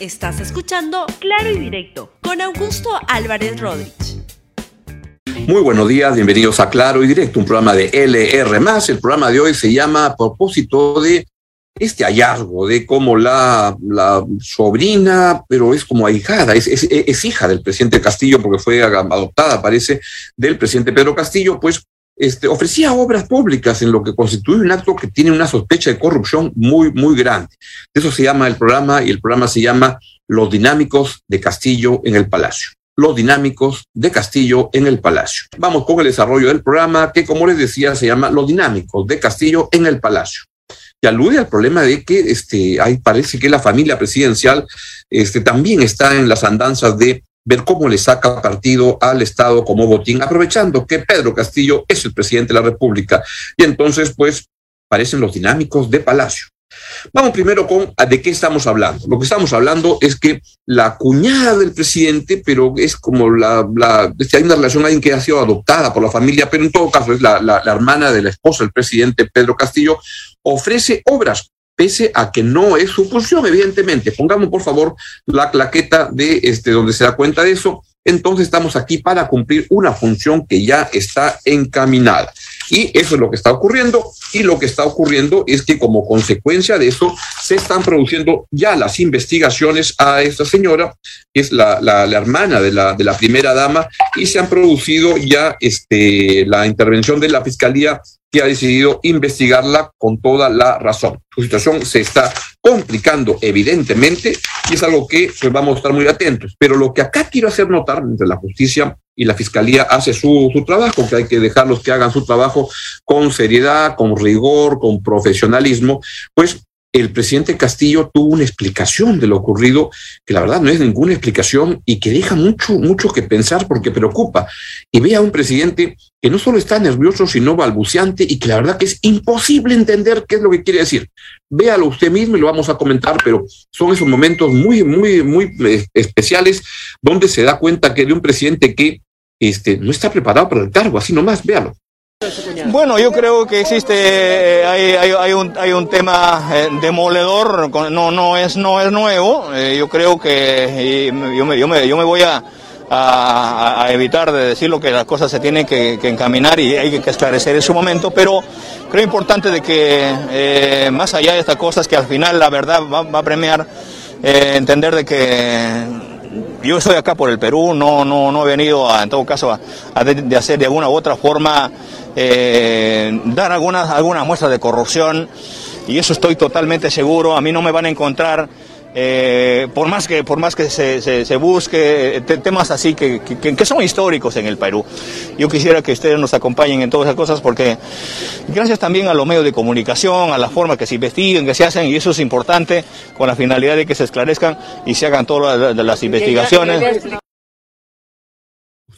Estás escuchando Claro y Directo con Augusto Álvarez Rodríguez. Muy buenos días, bienvenidos a Claro y Directo, un programa de LR. El programa de hoy se llama a propósito de este hallazgo de cómo la, sobrina, pero es como ahijada, es, hija del presidente Castillo, porque fue adoptada, parece, del presidente Pedro Castillo, pues este, ofrecía obras públicas en lo que constituye un acto que tiene una sospecha de corrupción muy, muy grande. Eso se llama el programa y el programa se llama Los dinámicos de Castillo en el Palacio. Los dinámicos de Castillo en el Palacio. Vamos con el desarrollo del programa que, como les decía, se llama Los dinámicos de Castillo en el Palacio y alude al problema de que este, parece que la familia presidencial este, también está en las andanzas de ver cómo le saca partido al Estado como botín, aprovechando que Pedro Castillo es el presidente de la República. Y entonces, pues, parecen los dinámicos de Palacio. Vamos primero con de qué estamos hablando. Lo que estamos hablando es que la cuñada del presidente, pero es como la, la hay una relación alguien que ha sido adoptada por la familia, pero en todo caso es la, la, la hermana de la esposa del presidente Pedro Castillo, ofrece obras pese a que no es su función, evidentemente. Pongamos, por favor, la claqueta de este, donde se da cuenta de eso. Entonces estamos aquí para cumplir una función que ya está encaminada. Y eso es lo que está ocurriendo. Y lo que está ocurriendo es que como consecuencia de eso se están produciendo ya las investigaciones a esta señora, que es la, la, hermana de la, de la primera dama, y se han producido ya este, la intervención de la Fiscalía que ha decidido investigarla con toda la razón. Su situación se está complicando, evidentemente, y es algo que pues, vamos a estar muy atentos. Pero lo que acá quiero hacer notar, entre la justicia y la fiscalía hace su, su trabajo, que hay que dejarlos que hagan su trabajo con seriedad, con rigor, con profesionalismo, pues el presidente Castillo tuvo una explicación de lo ocurrido, que la verdad no es ninguna explicación y que deja mucho, mucho que pensar porque preocupa. Y ve a un presidente que no solo está nervioso, sino balbuceante y que la verdad que es imposible entender qué es lo que quiere decir. Véalo usted mismo y lo vamos a comentar, pero son esos momentos muy, muy, muy eh, especiales donde se da cuenta que de un presidente que este, no está preparado para el cargo, así nomás, véalo. Bueno, yo creo que existe, eh, hay, hay, un, hay un tema eh, demoledor, no, no, es, no es nuevo, eh, yo creo que yo me, yo me, yo me voy a, evitar de decir lo que las cosas se tienen que, encaminar y hay que esclarecer en su momento, pero creo importante de que eh, más allá de estas cosas que al final la verdad va, a premiar eh, entender de que yo estoy acá por el Perú, no, no, no he venido a, en todo caso a, de, hacer de alguna u otra forma eh, dar algunas, algunas muestras de corrupción y eso estoy totalmente seguro, a mí no me van a encontrar eh, por más que, por más que se, se, se busque te, temas así que, que, que, son históricos en el Perú. Yo quisiera que ustedes nos acompañen en todas esas cosas porque gracias también a los medios de comunicación, a la forma que se investiguen, que se hacen, y eso es importante con la finalidad de que se esclarezcan y se hagan todas las, las investigaciones.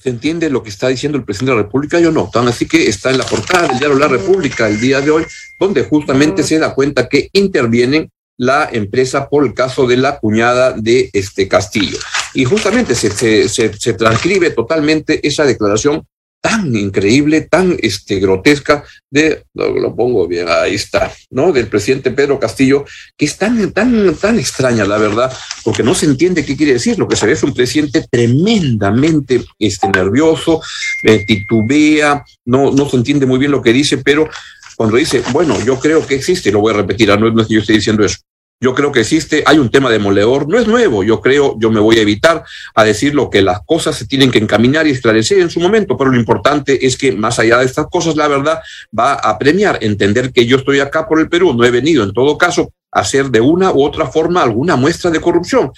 ¿Se entiende lo que está diciendo el presidente de la República? Yo no. Tan así que está en la portada del diario La República el día de hoy, donde justamente se da cuenta que intervienen la empresa por el caso de la cuñada de este Castillo. Y justamente se, se, se, transcribe totalmente esa declaración tan increíble, tan este, grotesca de, lo, lo, pongo bien, ahí está, ¿no? Del presidente Pedro Castillo, que es tan, tan, tan extraña, la verdad, porque no se entiende qué quiere decir. Lo que se ve es un presidente tremendamente este, nervioso, eh, titubea, no, no se entiende muy bien lo que dice, pero cuando dice, bueno, yo creo que existe, lo voy a repetir, no, no es que yo esté diciendo eso, yo creo que existe, hay un tema demoledor, no es nuevo, yo creo, yo me voy a evitar a decir lo que las cosas se tienen que encaminar y esclarecer en su momento, pero lo importante es que más allá de estas cosas, la verdad va a premiar, entender que yo estoy acá por el Perú, no he venido en todo caso hacer de una u otra forma alguna muestra de corrupción.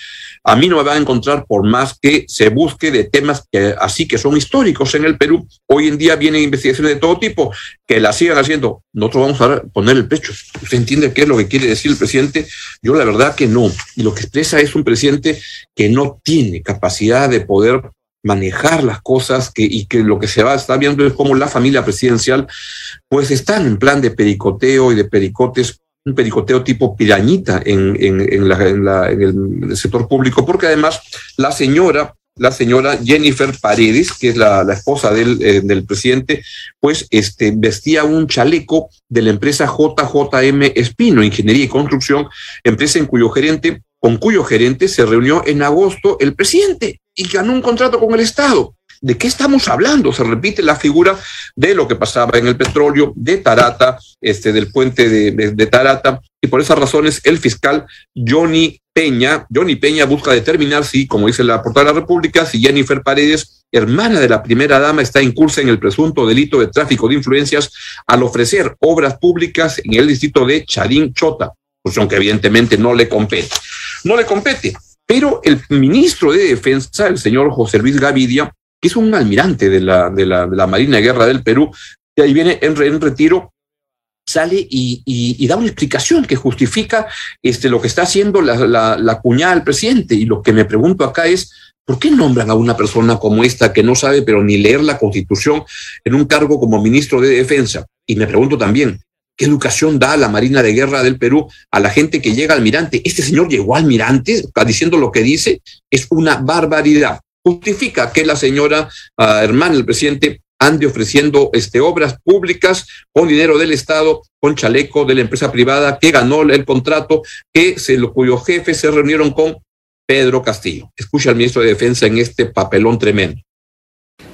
A mí no me van a encontrar por más que se busque de temas que así que son históricos en el Perú. Hoy en día vienen investigaciones de todo tipo que la sigan haciendo. Nosotros vamos a poner el pecho. ¿Usted entiende qué es lo que quiere decir el presidente? Yo la verdad que no. Y lo que expresa es un presidente que no tiene capacidad de poder manejar las cosas que, y que lo que se va está viendo es como la familia presidencial pues están en plan de pericoteo y de pericotes un pericoteo tipo pirañita en, en, en, la, en, la, en, el, sector público, porque además la señora, la señora Jennifer Paredes, que es la, esposa del, eh, del, presidente, pues este, vestía un chaleco de la empresa JJM Espino, Ingeniería y Construcción, empresa en cuyo gerente con cuyo gerente se reunió en agosto el presidente y ganó un contrato con el Estado. ¿De qué estamos hablando? Se repite la figura de lo que pasaba en el petróleo, de Tarata, este, del puente de, Tarata, y por esas razones el fiscal Johnny Peña, Johnny Peña busca determinar si, como dice la portada de la República, si Jennifer Paredes, hermana de la primera dama, está incursa en el presunto delito de tráfico de influencias al ofrecer obras públicas en el distrito de Charín Chota, cuestión que evidentemente no le compete. No le compete. Pero el ministro de Defensa, el señor José Luis Gavidia, que es un almirante de la, de la, Marina de Guerra del Perú, y ahí viene en, en retiro, sale y, da una explicación que justifica este, lo que está haciendo la, la, cuñada del presidente. Y lo que me pregunto acá es, ¿por qué nombran a una persona como esta que no sabe pero ni leer la constitución en un cargo como ministro de defensa? Y me pregunto también, ¿qué educación da la Marina de Guerra del Perú a la gente que llega almirante? Este señor llegó almirante, diciendo lo que dice, es una barbaridad justifica que la señora uh, hermana del presidente ande ofreciendo este, obras públicas con dinero del Estado, con chaleco de la empresa privada que ganó el contrato, que se, lo, cuyos jefes se reunieron con Pedro Castillo. Escucha al ministro de Defensa en este papelón tremendo.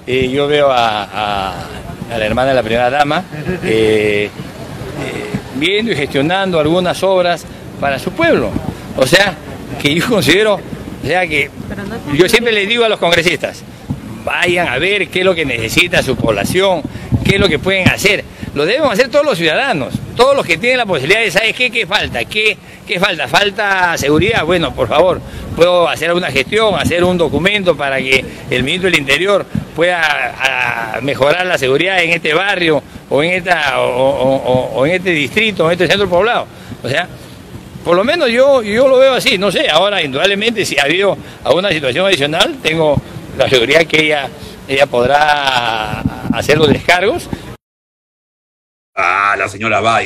Eh, yo veo a, la hermana de la primera dama eh, eh, viendo y gestionando algunas obras para su pueblo. O sea, que yo considero o sea que yo siempre les digo a los congresistas, vayan a ver qué es lo que necesita su población, qué es lo que pueden hacer. Lo debemos hacer todos los ciudadanos, todos los que tienen la posibilidad de saber qué, qué falta, qué, qué falta. Falta seguridad, bueno, por favor, puedo hacer alguna gestión, hacer un documento para que el ministro del Interior pueda mejorar la seguridad en este barrio o en, esta, o, en este distrito, en este centro poblado. O sea, por lo menos yo, yo lo veo así, no sé, ahora indudablemente si ha habido alguna situación adicional, tengo la seguridad que ella, ella podrá hacer los descargos. Ah, la señora va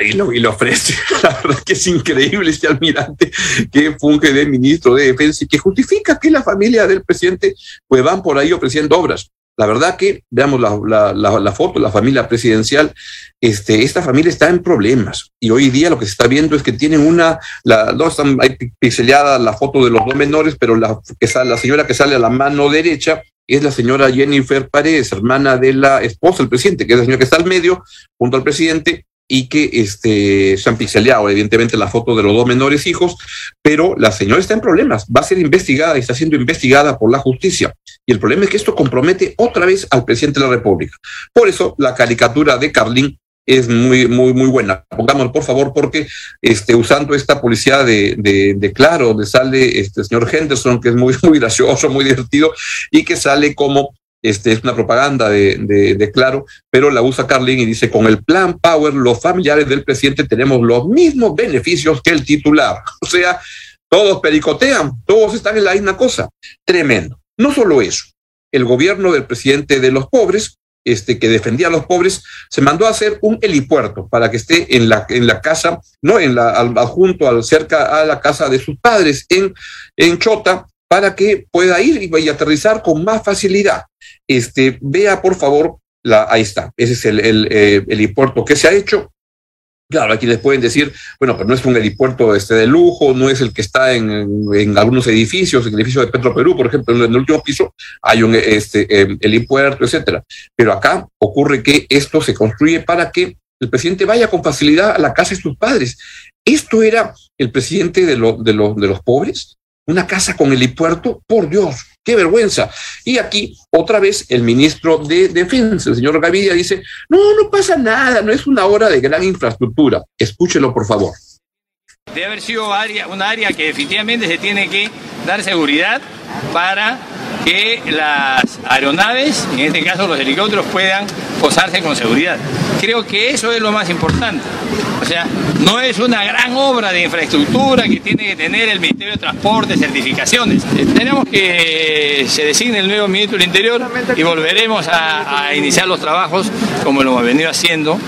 y, lo, y lo ofrece. La verdad que es increíble este almirante que funge de ministro de Defensa y que justifica que la familia del presidente pues van por ahí ofreciendo obras. La verdad que, veamos la, la, la, foto, la familia presidencial, este, esta familia está en problemas. Y hoy día lo que se está viendo es que tienen una, la, no están hay pixelada la foto de los dos menores, pero la, que sale, la señora que sale a la mano derecha es la señora Jennifer Paredes, hermana de la esposa del presidente, que es la señora que está al medio, junto al presidente, y que este, se han pixeleado, evidentemente, la foto de los dos menores hijos, pero la señora está en problemas, va a ser investigada y está siendo investigada por la justicia. Y el problema es que esto compromete otra vez al presidente de la República. Por eso la caricatura de Carlín es muy, muy, muy buena. Pongámoslo, por favor, porque este, usando esta policía de, de, de, Claro, donde sale este señor Henderson, que es muy, muy gracioso, muy divertido, y que sale como este, es una propaganda de, de, de, Claro, pero la usa Carlin y dice, con el plan Power, los familiares del presidente tenemos los mismos beneficios que el titular. O sea, todos pericotean, todos están en la misma cosa. Tremendo. No solo eso, el gobierno del presidente de los pobres, este, que defendía a los pobres, se mandó a hacer un helipuerto para que esté en la, en la casa, no en la, al, junto al cerca a la casa de sus padres en, en Chota, para que pueda ir y, aterrizar con más facilidad. Este, vea por favor, la, ahí está, ese es el, el, eh, helipuerto que se ha hecho. Claro, aquí les pueden decir, bueno, pero no es un helipuerto este de lujo, no es el que está en, en algunos edificios, el edificio de Petro Perú, por ejemplo, en el último piso hay un este, eh, helipuerto, etcétera. Pero acá ocurre que esto se construye para que el presidente vaya con facilidad a la casa de sus padres. Esto era el presidente de, lo, de, de los pobres, una casa con helipuerto, por Dios, qué vergüenza. Y aquí, otra vez, el ministro de Defensa, el señor Gavidia, dice, no, no pasa nada, no es una hora de gran infraestructura. Escúchelo, por favor. Debe haber sido área, una área que definitivamente se tiene que dar seguridad para que las aeronaves, en este caso los helicópteros, puedan posarse con seguridad. Creo que eso es lo más importante. O sea, no es una gran obra de infraestructura que tiene que tener el Ministerio de Transporte, certificaciones. Tenemos que se designe el nuevo ministro del Interior y volveremos a, a iniciar los trabajos como lo hemos venido haciendo.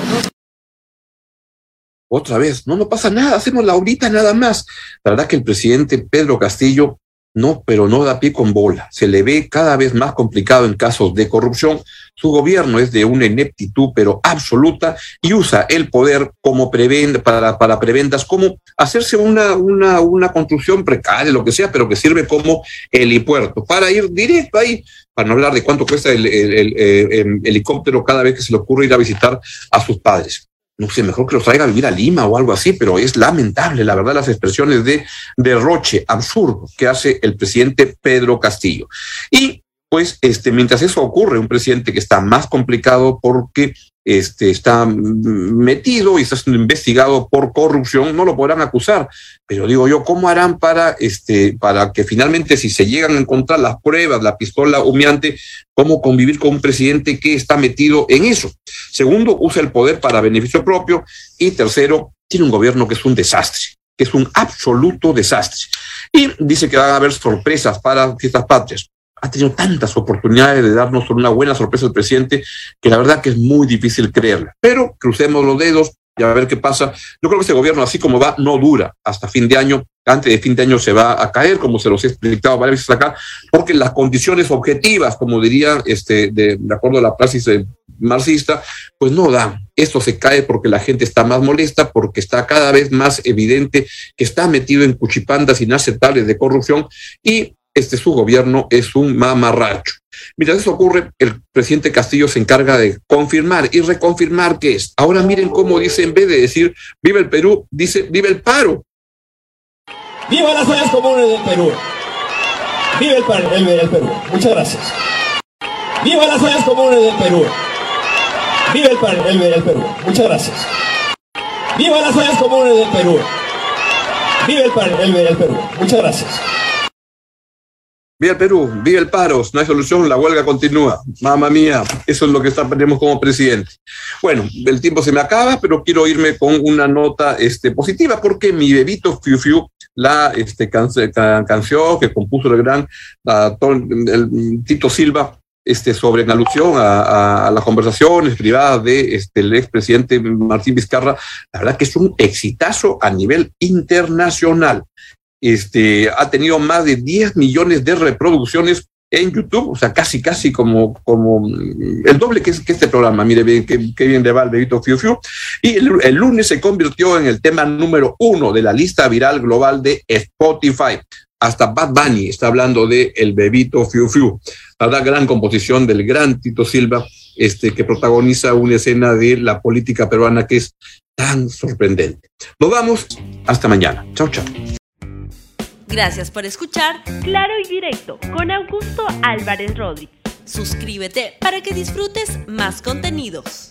Otra vez, no, no pasa nada, hacemos la ahorita nada más. La verdad que el presidente Pedro Castillo no, pero no da pie con bola. Se le ve cada vez más complicado en casos de corrupción. Su gobierno es de una ineptitud, pero absoluta, y usa el poder como prevenda, para, para preventas, como hacerse una, una, una construcción precaria, lo que sea, pero que sirve como helipuerto, para ir directo ahí, para no hablar de cuánto cuesta el, eh, helicóptero cada vez que se le ocurre ir a visitar a sus padres no sé, mejor que los traiga a vivir a Lima o algo así, pero es lamentable, la verdad, las expresiones de derroche absurdo que hace el presidente Pedro Castillo. Y pues, este, mientras eso ocurre, un presidente que está más complicado porque este, está metido y está siendo investigado por corrupción, no lo podrán acusar. Pero digo yo, ¿cómo harán para, este, para que finalmente, si se llegan a encontrar las pruebas, la pistola humeante, cómo convivir con un presidente que está metido en eso? Segundo, usa el poder para beneficio propio. Y tercero, tiene un gobierno que es un desastre que es un absoluto desastre. Y dice que va a haber sorpresas para fiestas patrias ha tenido tantas oportunidades de darnos una buena sorpresa al presidente que la verdad que es muy difícil creerla. Pero crucemos los dedos y a ver qué pasa. Yo creo que este gobierno, así como va, no dura hasta fin de año. Antes de fin de año se va a caer, como se los he explicado varias veces acá, porque las condiciones objetivas, como diría, este, de, de acuerdo a la praxis marxista, pues no dan. Esto se cae porque la gente está más molesta, porque está cada vez más evidente que está metido en cuchipandas inaceptables de corrupción y este su gobierno es un mamarracho. Mientras eso ocurre, el presidente Castillo se encarga de confirmar y reconfirmar que es. Ahora miren cómo dice, en vez de decir viva el Perú, dice viva el paro. Viva las ollas comunes del Perú. Viva el, el, Perú. Muchas gracias. Viva las ollas comunes del Perú. Viva el, el, Perú. Muchas gracias. Viva las ollas comunes del Perú. Viva el, el Perú. Muchas gracias. Viva el Perú, viva el paro, no hay solución, la huelga continúa. Mamma mía, eso es lo que tenemos como presidente. Bueno, el tiempo se me acaba, pero quiero irme con una nota este, positiva, porque mi bebito Fiu Fiu, la este, canción que compuso el gran el, Tito Silva, este, sobre en alusión a, las conversaciones privadas de este, el expresidente Martín Vizcarra, la verdad que es un exitazo a nivel internacional este, ha tenido más de 10 millones de reproducciones en YouTube, o sea, casi, casi como, como el doble que, que este programa. Mire bien, qué, bien le va al Bebito Fiu Fiu. Y el, lunes se convirtió en el tema número uno de la lista viral global de Spotify. Hasta Bad Bunny está hablando de El Bebito Fiu Fiu. La verdad, gran composición del gran Tito Silva, este, que protagoniza una escena de la política peruana que es tan sorprendente. Nos vamos. Hasta mañana. Chao, chao. Gracias por escuchar Claro y Directo con Augusto Álvarez Rodríguez. Suscríbete para que disfrutes más contenidos.